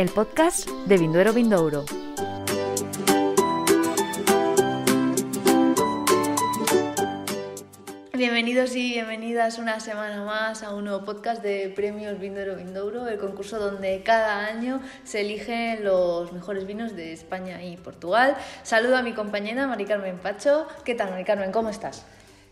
el podcast de Vinduero Vindouro. Bienvenidos y bienvenidas una semana más a un nuevo podcast de Premios Vinduero Vindouro, el concurso donde cada año se eligen los mejores vinos de España y Portugal. Saludo a mi compañera Mari Carmen Pacho. ¿Qué tal, Mari Carmen? ¿Cómo estás?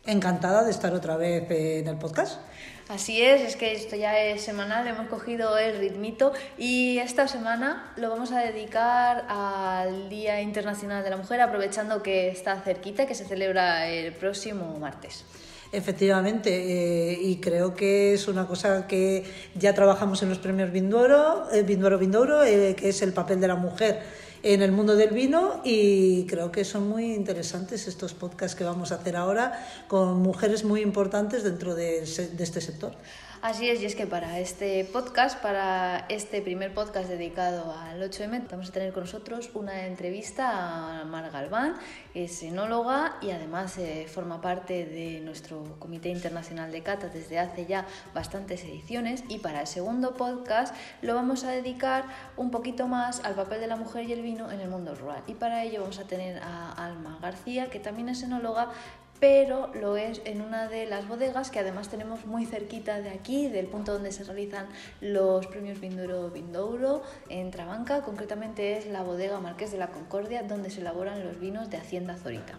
Encantada de estar otra vez en el podcast. Así es, es que esto ya es semanal, hemos cogido el ritmito y esta semana lo vamos a dedicar al Día Internacional de la Mujer, aprovechando que está cerquita, que se celebra el próximo martes. Efectivamente, eh, y creo que es una cosa que ya trabajamos en los premios Vinduero, eh, Vinduero Vindouro, eh, que es el papel de la mujer en el mundo del vino y creo que son muy interesantes estos podcasts que vamos a hacer ahora con mujeres muy importantes dentro de, de este sector. Así es, y es que para este podcast, para este primer podcast dedicado al 8M, vamos a tener con nosotros una entrevista a Mar Galván, es enóloga y además eh, forma parte de nuestro Comité Internacional de Cata desde hace ya bastantes ediciones. Y para el segundo podcast lo vamos a dedicar un poquito más al papel de la mujer y el vino en el mundo rural. Y para ello vamos a tener a Alma García, que también es enóloga, pero lo es en una de las bodegas que además tenemos muy cerquita de aquí, del punto donde se realizan los premios Vinduro Vindouro, en Trabanca, concretamente es la bodega Marqués de la Concordia, donde se elaboran los vinos de Hacienda Zorita.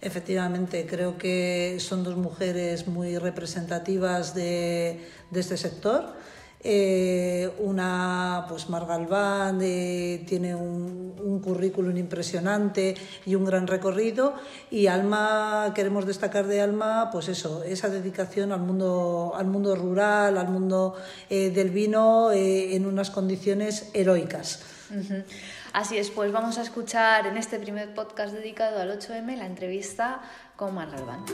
Efectivamente, creo que son dos mujeres muy representativas de, de este sector eh, una, pues Margalván, eh, tiene un, currículum impresionante y un gran recorrido. Y Alma, queremos destacar de Alma, pues eso, esa dedicación al mundo, al mundo rural, al mundo eh, del vino eh, en unas condiciones heroicas. Así es, pues vamos a escuchar en este primer podcast dedicado al 8M la entrevista con Margalván.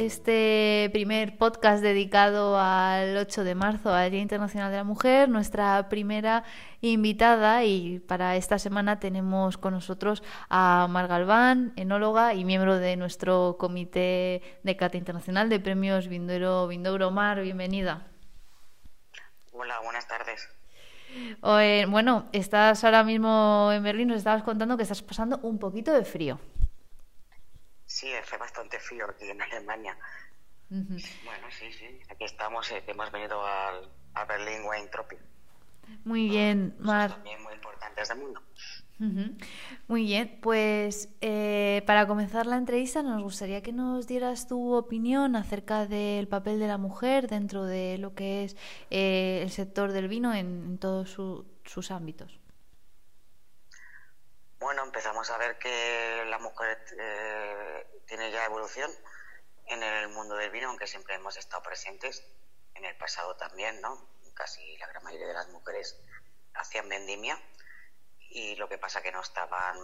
Este primer podcast dedicado al 8 de marzo, al Día Internacional de la Mujer, nuestra primera invitada y para esta semana tenemos con nosotros a Mar Galván, enóloga y miembro de nuestro Comité de Cata Internacional de Premios Vindouro Vindouro Mar. Bienvenida. Hola, buenas tardes. Bueno, estás ahora mismo en Berlín, nos estabas contando que estás pasando un poquito de frío. Sí, hace bastante frío aquí en Alemania. Bueno, sí, sí. Aquí estamos, eh, hemos venido al, a Berlín Wine Tropic. Muy bien, Mar. También muy importantes del mundo. Muy bien, pues eh, para comenzar la entrevista nos gustaría que nos dieras tu opinión acerca del papel de la mujer dentro de lo que es eh, el sector del vino en, en todos su, sus ámbitos. Bueno, empezamos a ver que la mujer eh, tiene ya evolución en el mundo del vino, aunque siempre hemos estado presentes en el pasado también, ¿no? Casi la gran mayoría de las mujeres hacían vendimia y lo que pasa que no estaban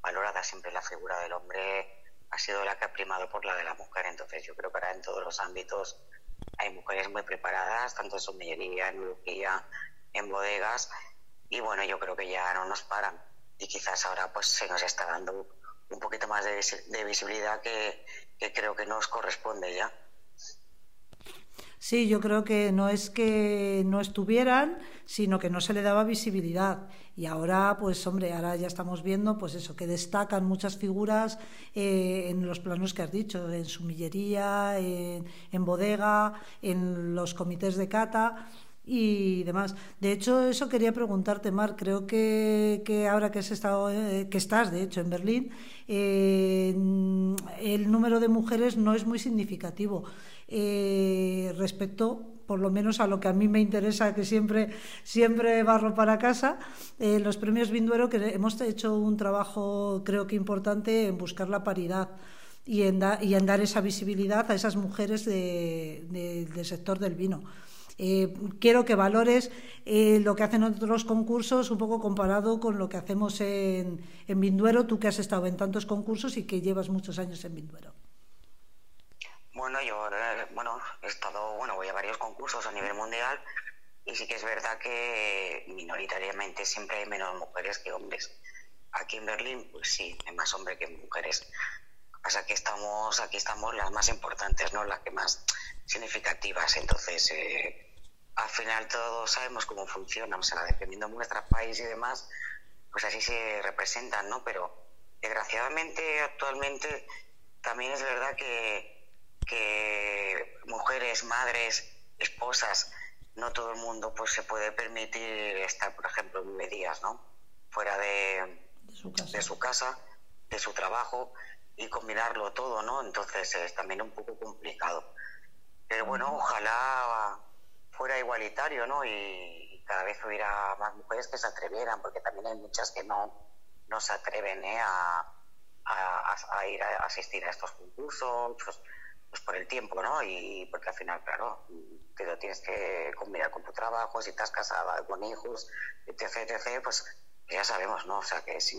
valoradas siempre la figura del hombre ha sido la que ha primado por la de la mujer. Entonces yo creo que ahora en todos los ámbitos hay mujeres muy preparadas, tanto en sommellería, en en bodegas y bueno, yo creo que ya no nos paran y quizás ahora pues se nos está dando un poquito más de, visibilidad que, que creo que nos corresponde ya. Sí, yo creo que no es que no estuvieran, sino que no se le daba visibilidad. Y ahora, pues hombre, ahora ya estamos viendo, pues eso, que destacan muchas figuras eh, en los planos que has dicho, en sumillería, en, en bodega, en los comités de cata y demás. De hecho, eso quería preguntarte, Mar. Creo que, ahora que, has estado, eh, que estás, de hecho, en Berlín, eh, el número de mujeres no es muy significativo eh, respecto por lo menos a lo que a mí me interesa, que siempre, siempre barro para casa, los premios Vinduero, que hemos hecho un trabajo creo que importante en buscar la paridad y en, dar esa visibilidad a esas mujeres de, de, del sector del vino. Eh, quiero que valores eh, lo que hacen otros concursos un poco comparado con lo que hacemos en, en Vinduero, tú que has estado en tantos concursos y que llevas muchos años en Vinduero. Bueno, yo eh, bueno, he estado, bueno, voy a varios concursos a nivel mundial y sí que es verdad que minoritariamente siempre hay menos mujeres que hombres. Aquí en Berlín, pues sí, hay más hombres que mujeres. Pasa que estamos, aquí estamos las más importantes, ¿no? Las que más significativas. Entonces, eh, al final todos sabemos cómo funciona, o sea, dependiendo de nuestro país y demás, pues así se representan, ¿no? Pero desgraciadamente actualmente también es verdad que, que mujeres, madres, esposas, no todo el mundo pues se puede permitir estar, por ejemplo, nueve días, ¿no? Fuera de, de, su, casa. de su trabajo y combinarlo todo, ¿no? Entonces es también un poco complicado. Pero bueno, ojalá fuera igualitario, ¿no? Y, cada vez hubiera más mujeres que se atrevieran, porque también hay muchas que no, no se atreven ¿eh? a, a, ir a asistir a estos concursos, pues, pues, por el tiempo, ¿no? Y porque al final, claro, te lo tienes que combinar con tu trabajo, si estás casada, con hijos, etc., etc., pues ya sabemos, ¿no? O sea, que es,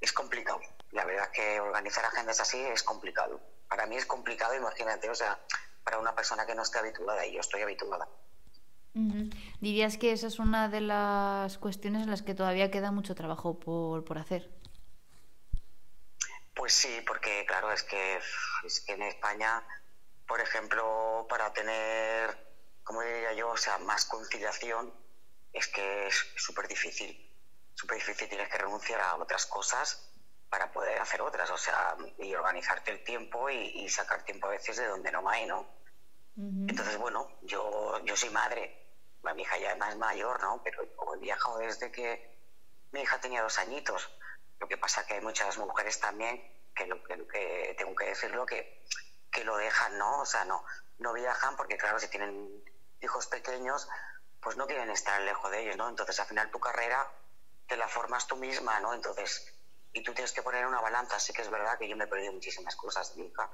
es complicado. La verdad es que organizar agendas así es complicado. Para mí es complicado, imagínate, o sea, para una persona que no esté habituada, y yo estoy habituada. ¿Dirías que esa es una de las cuestiones en las que todavía queda mucho trabajo por, por hacer? Pues sí, porque claro, es que, es que en España, por ejemplo, para tener, como diría yo, o sea, más conciliación, es que es súper difícil. Súper difícil, tienes que renunciar a otras cosas para poder hacer otras, o sea, y organizarte el tiempo y, sacar tiempo a veces de donde no hay, ¿no? Entonces, bueno, yo, yo soy madre, mi hija ya es más mayor, ¿no? Pero he viajado desde que mi hija tenía dos añitos lo que pasa que hay muchas mujeres también que, lo, que, tengo que decirlo que, que lo dejan, ¿no? O sea, no, no viajan porque, claro, si tienen hijos pequeños, pues no quieren estar lejos de ellos, ¿no? Entonces, al final tu carrera te la formas tú misma, ¿no? Entonces, y tú tienes que poner una balanza. Sí que es verdad que yo me he perdido muchísimas cosas de mi hija,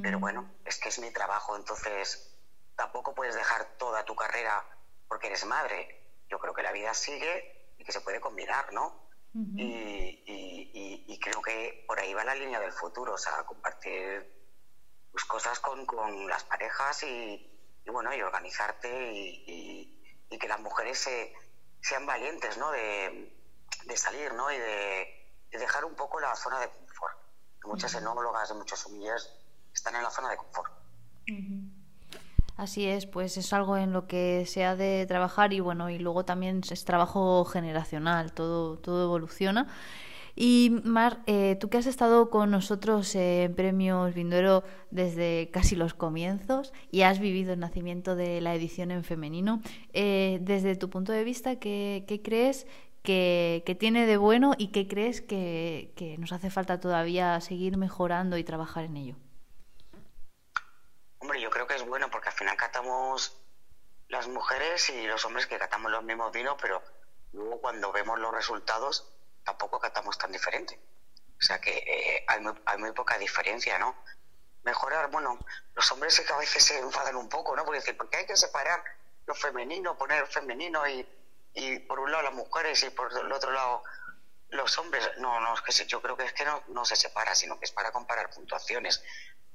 pero mm. bueno, es que es mi trabajo, entonces tampoco puedes dejar toda tu carrera porque eres madre. Yo creo que la vida sigue y que se puede combinar, ¿no? y, creo que por ahí va la línea del futuro, o sea, compartir pues, cosas con, con las parejas y, bueno, y organizarte y, que las mujeres se, sean valientes, ¿no? De, salir, ¿no? Y de, dejar un poco la zona de confort. Muchas enólogas y muchos humillas están en la zona de confort. Así es, pues es algo en lo que se ha de trabajar y bueno, y luego también es trabajo generacional, todo, todo evoluciona. Y Mar, eh, tú que has estado con nosotros en Premios Vinduero desde casi los comienzos y has vivido el nacimiento de la edición en femenino, eh, desde tu punto de vista, ¿qué, crees que, que, tiene de bueno y qué crees que, que nos hace falta todavía seguir mejorando y trabajar en ello? Hombre, yo creo que es bueno porque al final catamos las mujeres y los hombres que catamos los mismos vinos, pero luego cuando vemos los resultados tampoco catamos tan diferente. O sea que eh, hay, muy, poca diferencia, ¿no? Mejorar, bueno, los hombres que a veces se enfadan un poco, ¿no? Porque dicen, porque hay que separar lo femenino, poner femenino y, y por un lado las mujeres y por el otro lado los hombres. No, no, es que yo creo que es que no, no se separa, sino que es para comparar puntuaciones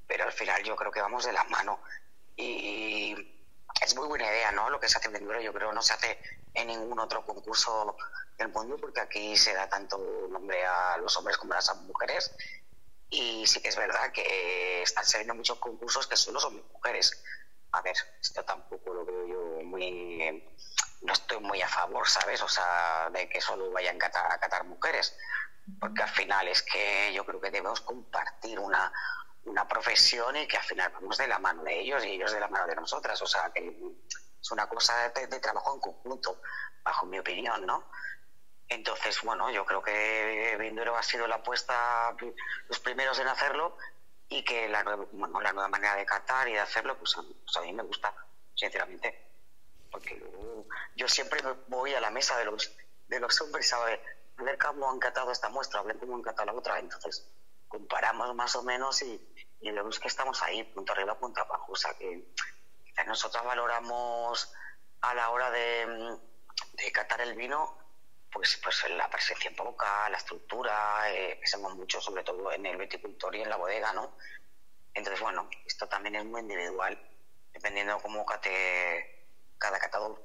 pero al final yo creo que vamos de la mano. Y es muy buena idea, ¿no? Lo que se hace en Venduro, yo creo no se hace en ningún otro concurso del mundo, porque aquí se da tanto nombre a los hombres como a las mujeres. Y sí que es verdad que están saliendo muchos concursos que solo son mujeres. A ver, esto tampoco lo veo yo muy. No estoy muy a favor, ¿sabes? O sea, de que solo vayan a catar, a mujeres. Porque al final es que yo creo que debemos compartir una, una profesión y que al final vamos de la mano de ellos y ellos de la mano de nosotras. O sea, que es una cosa de, trabajo en conjunto, bajo mi opinión, ¿no? Entonces, bueno, yo creo que Vinduro ha sido la apuesta, los primeros en hacerlo y que la nueva, la nueva manera de catar y de hacerlo, pues, pues, a mí me gusta, sinceramente. Porque yo siempre voy a la mesa de los, de los hombres a ver, a ver cómo han catado esta muestra, a ver cómo han catado la otra. Entonces, comparamos más o menos y, y vemos que estamos ahí, punto arriba, punto abajo. O sea que nosotros valoramos a la hora de, de catar el vino, pues, pues la presencia en boca, la estructura, eh, pensamos mucho sobre todo en el viticultor y en la bodega, ¿no? Entonces, bueno, esto también es muy individual, dependiendo de cómo cate cada catador.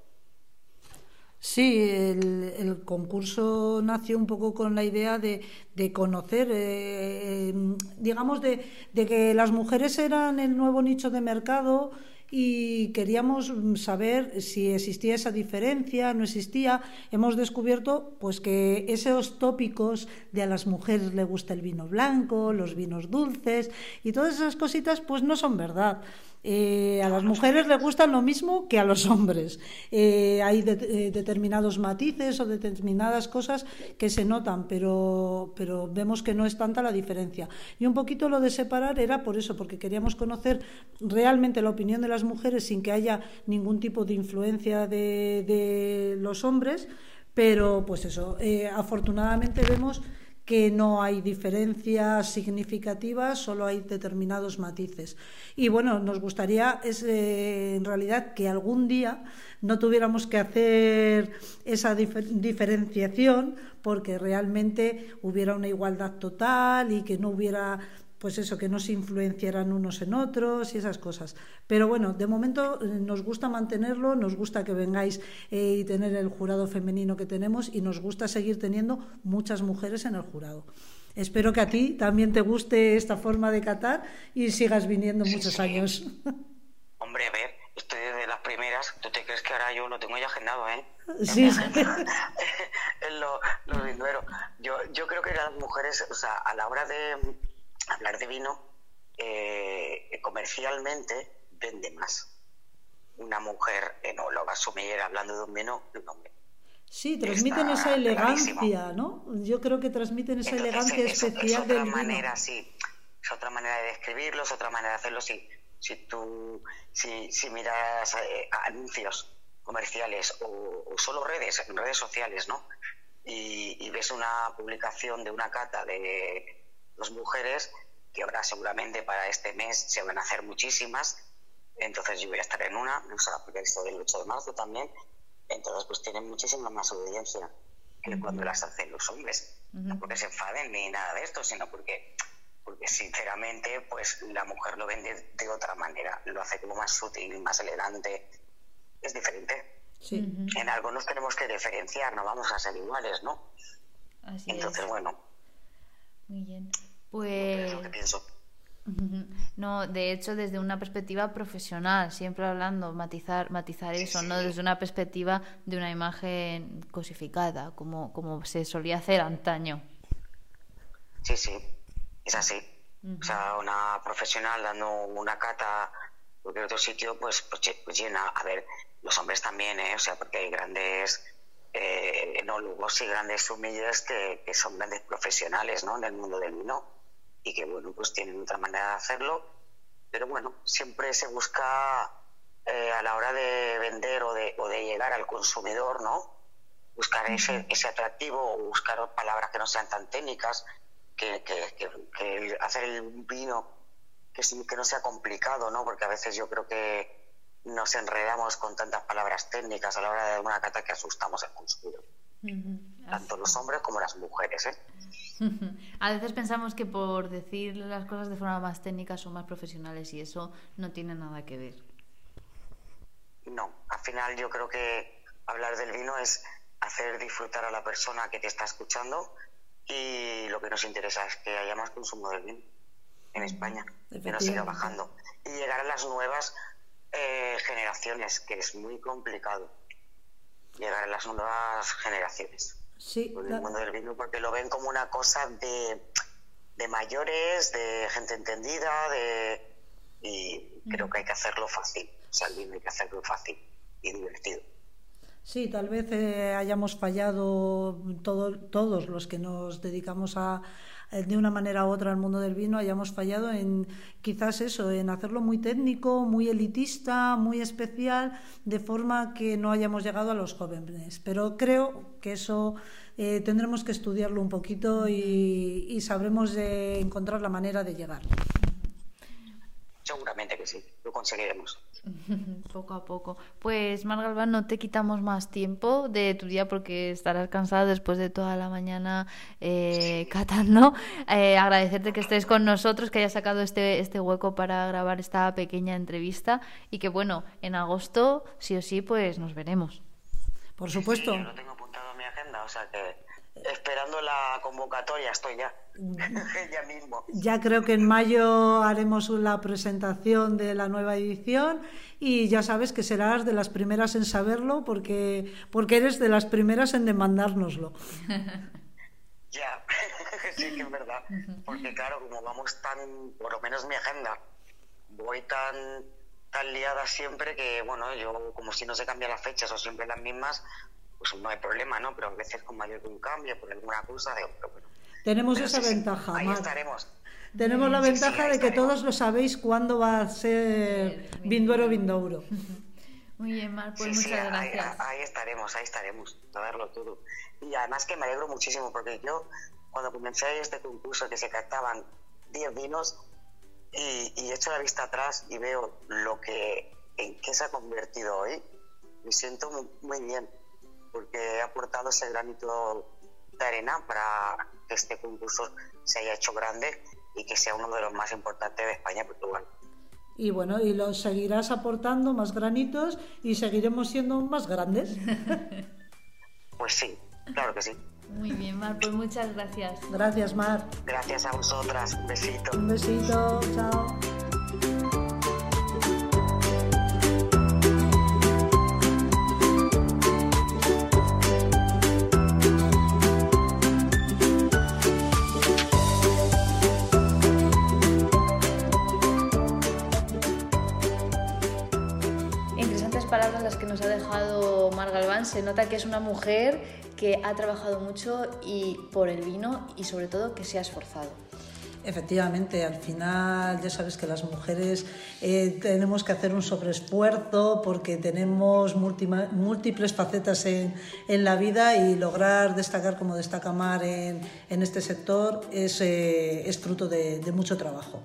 Sí, el, concurso nació un poco con la idea de, conocer, eh, em, digamos, de, de, que las mujeres eran el nuevo nicho de mercado y queríamos saber si existía esa diferencia, no existía. Hemos descubierto pues que esos tópicos de a las mujeres le gusta el vino blanco, los vinos dulces y todas esas cositas pues no son verdad. Eh, a las mujeres les gustan lo mismo que a los hombres. Eh, hay eh, determinados matices o determinadas cosas que se notan, pero, vemos que no es tanta la diferencia. Y un poquito lo de separar era por eso, porque queríamos conocer realmente la opinión de las mujeres sin que haya ningún tipo de influencia de, de los hombres. Pero, pues eso, afortunadamente vemos que no hay diferencias significativas, solo hay determinados matices. Y bueno, nos gustaría es, eh, en realidad que algún día no tuviéramos que hacer esa diferenciación porque realmente hubiera una igualdad total y que no hubiera pues eso, que no se influenciaran unos en otros y esas cosas. Pero bueno, de momento eh, nos gusta mantenerlo, nos gusta que vengáis eh, y tener el jurado femenino que tenemos y nos gusta seguir teniendo muchas mujeres en el jurado. Espero que a ti también te guste esta forma de catar y sigas viniendo muchos años. Hombre, a ver, estoy de las primeras. ¿Tú te crees que ahora yo lo tengo ya agendado, eh? Sí, sí. lo, lo yo, yo creo que las mujeres, o sea, a la hora de hablar de vino eh, comercialmente vende más una mujer enóloga sumillera hablando de un vino que un hombre. Sí, transmiten esa elegancia, ¿no? Yo creo que transmiten esa elegancia especial es otra manera, sí. Es otra manera de describirlo, es otra manera de hacerlo. Si, si tú, si, si miras eh, anuncios comerciales o, solo redes, redes sociales, ¿no? y ves una publicación de una cata de dos mujeres, que ahora seguramente para este mes se van a hacer muchísimas. Entonces yo voy a estar en una, o sea, porque esto del 8 de marzo también. Entonces pues tienen muchísima más audiencia que cuando las hacen los hombres. No porque se enfaden ni nada de esto, sino porque, porque sinceramente pues la mujer lo vende de otra manera. Lo hace como más sutil, más elegante. Es diferente. En algo nos tenemos que diferenciar, no vamos a ser iguales, ¿no? Entonces, bueno. Muy bien. Pues... No, de hecho, desde una perspectiva profesional, siempre hablando, matizar, matizar eso, no desde una perspectiva de una imagen cosificada, como, como se solía hacer antaño. Sí, sí, es así. O sea, una profesional dando una cata en cualquier otro sitio, pues, pues, pues, llena. A ver, los hombres también, ¿eh? O sea, porque hay grandes eh, enólogos y grandes sumillas que, que son grandes profesionales, ¿no? En el mundo del vino y que bueno, pues tienen otra manera de hacerlo, pero bueno, siempre se busca eh, a la hora de vender o de, o de llegar al consumidor, ¿no? Buscar ese, ese atractivo o buscar palabras que no sean tan técnicas, que, que, hacer el vino que, que no sea complicado, ¿no? Porque a veces yo creo que nos enredamos con tantas palabras técnicas a la hora de una cata que asustamos al consumidor. Tanto los hombres como las mujeres, ¿eh? A veces pensamos que por decir las cosas de forma más técnica son más profesionales y eso no tiene nada que ver. No, al final yo creo que hablar del vino es hacer disfrutar a la persona que te está escuchando y lo que nos interesa es que haya más consumo del vino en España, que no siga bajando. Y llegar a las nuevas eh, generaciones, que es muy complicado llegar a las nuevas generaciones sí, el mundo del vino porque lo ven como una cosa de, de mayores, de gente entendida, de y creo que hay que hacerlo fácil. O sea, el vino hay que hacerlo fácil y divertido. Sí, tal vez eh, hayamos fallado todo, todos los que nos dedicamos a, de una manera u otra al mundo del vino, hayamos fallado en quizás eso, en hacerlo muy técnico, muy elitista, muy especial, de forma que no hayamos llegado a los jóvenes. Pero creo que eso eh, tendremos que estudiarlo un poquito y, y sabremos encontrar la manera de llegar. Seguramente que sí, lo conseguiremos. poco a poco. Pues Margalván, no te quitamos más tiempo de tu día porque estarás cansada después de toda la mañana eh, catando. Eh, agradecerte que estés con nosotros, que hayas sacado este, este hueco para grabar esta pequeña entrevista y que bueno, en agosto sí o sí pues nos veremos. Por supuesto. yo lo tengo apuntado en mi agenda, o sea que esperando la convocatoria estoy ya. ya mismo. Ya creo que en mayo haremos la presentación de la nueva edición y ya sabes que serás de las primeras en saberlo porque, porque eres de las primeras en demandárnoslo. ya, sí que es verdad. Porque claro, como vamos tan, por lo menos mi agenda, voy tan tan liada siempre que, bueno, yo como si no se cambian las fechas o siempre las mismas, pues no hay problema, ¿no? Pero a veces con mayor que un cambio, por alguna cosa, de, pero bueno. Tenemos esa ventaja. Ahí estaremos. Tenemos la ventaja de que todos lo sabéis cuándo va a ser Vinduero Vindouro. Muy bien, Mar, pues muchas gracias. Ahí, estaremos, ahí estaremos, a verlo todo. Y además que me alegro muchísimo porque yo, cuando comencé este concurso que se captaban 10 vinos, y, y echo la vista atrás y veo lo que en qué se ha convertido hoy, me siento muy, bien, porque he aportado ese granito de arena para que este concurso se haya hecho grande y que sea uno de los más importantes de España y Portugal. Y bueno, y lo seguirás aportando más granitos y seguiremos siendo más grandes. pues sí, claro que sí. Muy bien, Mar, pues muchas gracias. Gracias, Mar. Gracias a vosotras. Un besito. Un besito, chao. Nos ha dejado Mar Galván. Se nota que es una mujer que ha trabajado mucho y por el vino y sobre todo que se ha esforzado. Efectivamente, al final ya sabes que las mujeres eh, tenemos que hacer un sobreesfuerzo porque tenemos múltiples facetas en, en, la vida y lograr destacar como destaca Mar en, en este sector es, eh, es fruto de, de, mucho trabajo.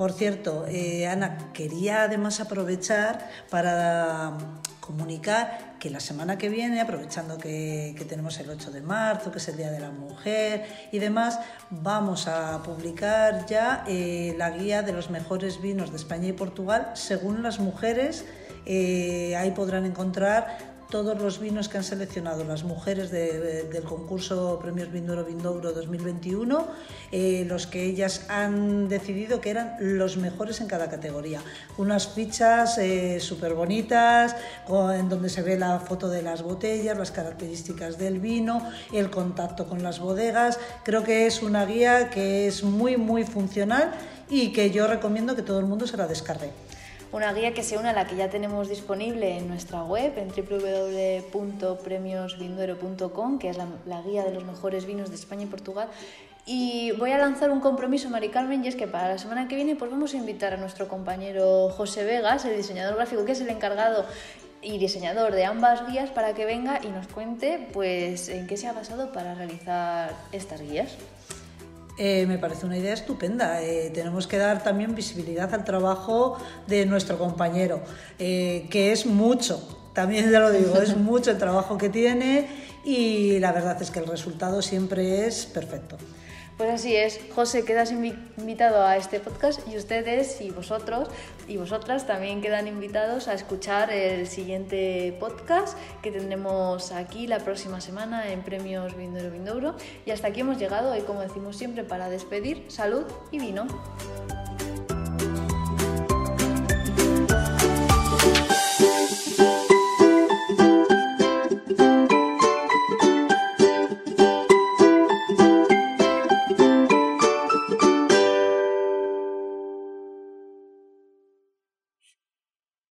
Por cierto, eh, Ana, quería además aprovechar para comunicar que la semana que viene, aprovechando que, tenemos el 8 de marzo, que es el Día de la Mujer y demás, vamos a publicar ya eh, la guía de los mejores vinos de España y Portugal según las mujeres. Eh, ahí podrán encontrar todos los vinos que han seleccionado las mujeres del concurso Premios Vindouro Vindouro 2021, eh, los que ellas han decidido que eran los mejores en cada categoría. Unas fichas eh, súper bonitas, en donde se ve la foto de las botellas, las características del vino, el contacto con las bodegas. Creo que es una guía que es muy, muy funcional y que yo recomiendo que todo el mundo se la descargue una guía que se une a la que ya tenemos disponible en nuestra web, en www.premiosvinduero.com, que es la, guía de los mejores vinos de España y Portugal. Y voy a lanzar un compromiso, Mari Carmen, y es que para la semana que viene pues vamos a invitar a nuestro compañero José Vegas, el diseñador gráfico, que es el encargado y diseñador de ambas guías, para que venga y nos cuente pues en qué se ha basado para realizar estas guías. Eh, me parece una idea estupenda. Eh, tenemos que dar también visibilidad al trabajo de nuestro compañero, eh, que es mucho, también ya lo digo, es mucho el trabajo que tiene y la verdad es que el resultado siempre es perfecto. Pues así es, José, quedas invitado a este podcast y ustedes y vosotros y vosotras también quedan invitados a escuchar el siguiente podcast que tendremos aquí la próxima semana en Premios Vindouro Vindouro. Y hasta aquí hemos llegado y como decimos siempre para despedir, salud y vino.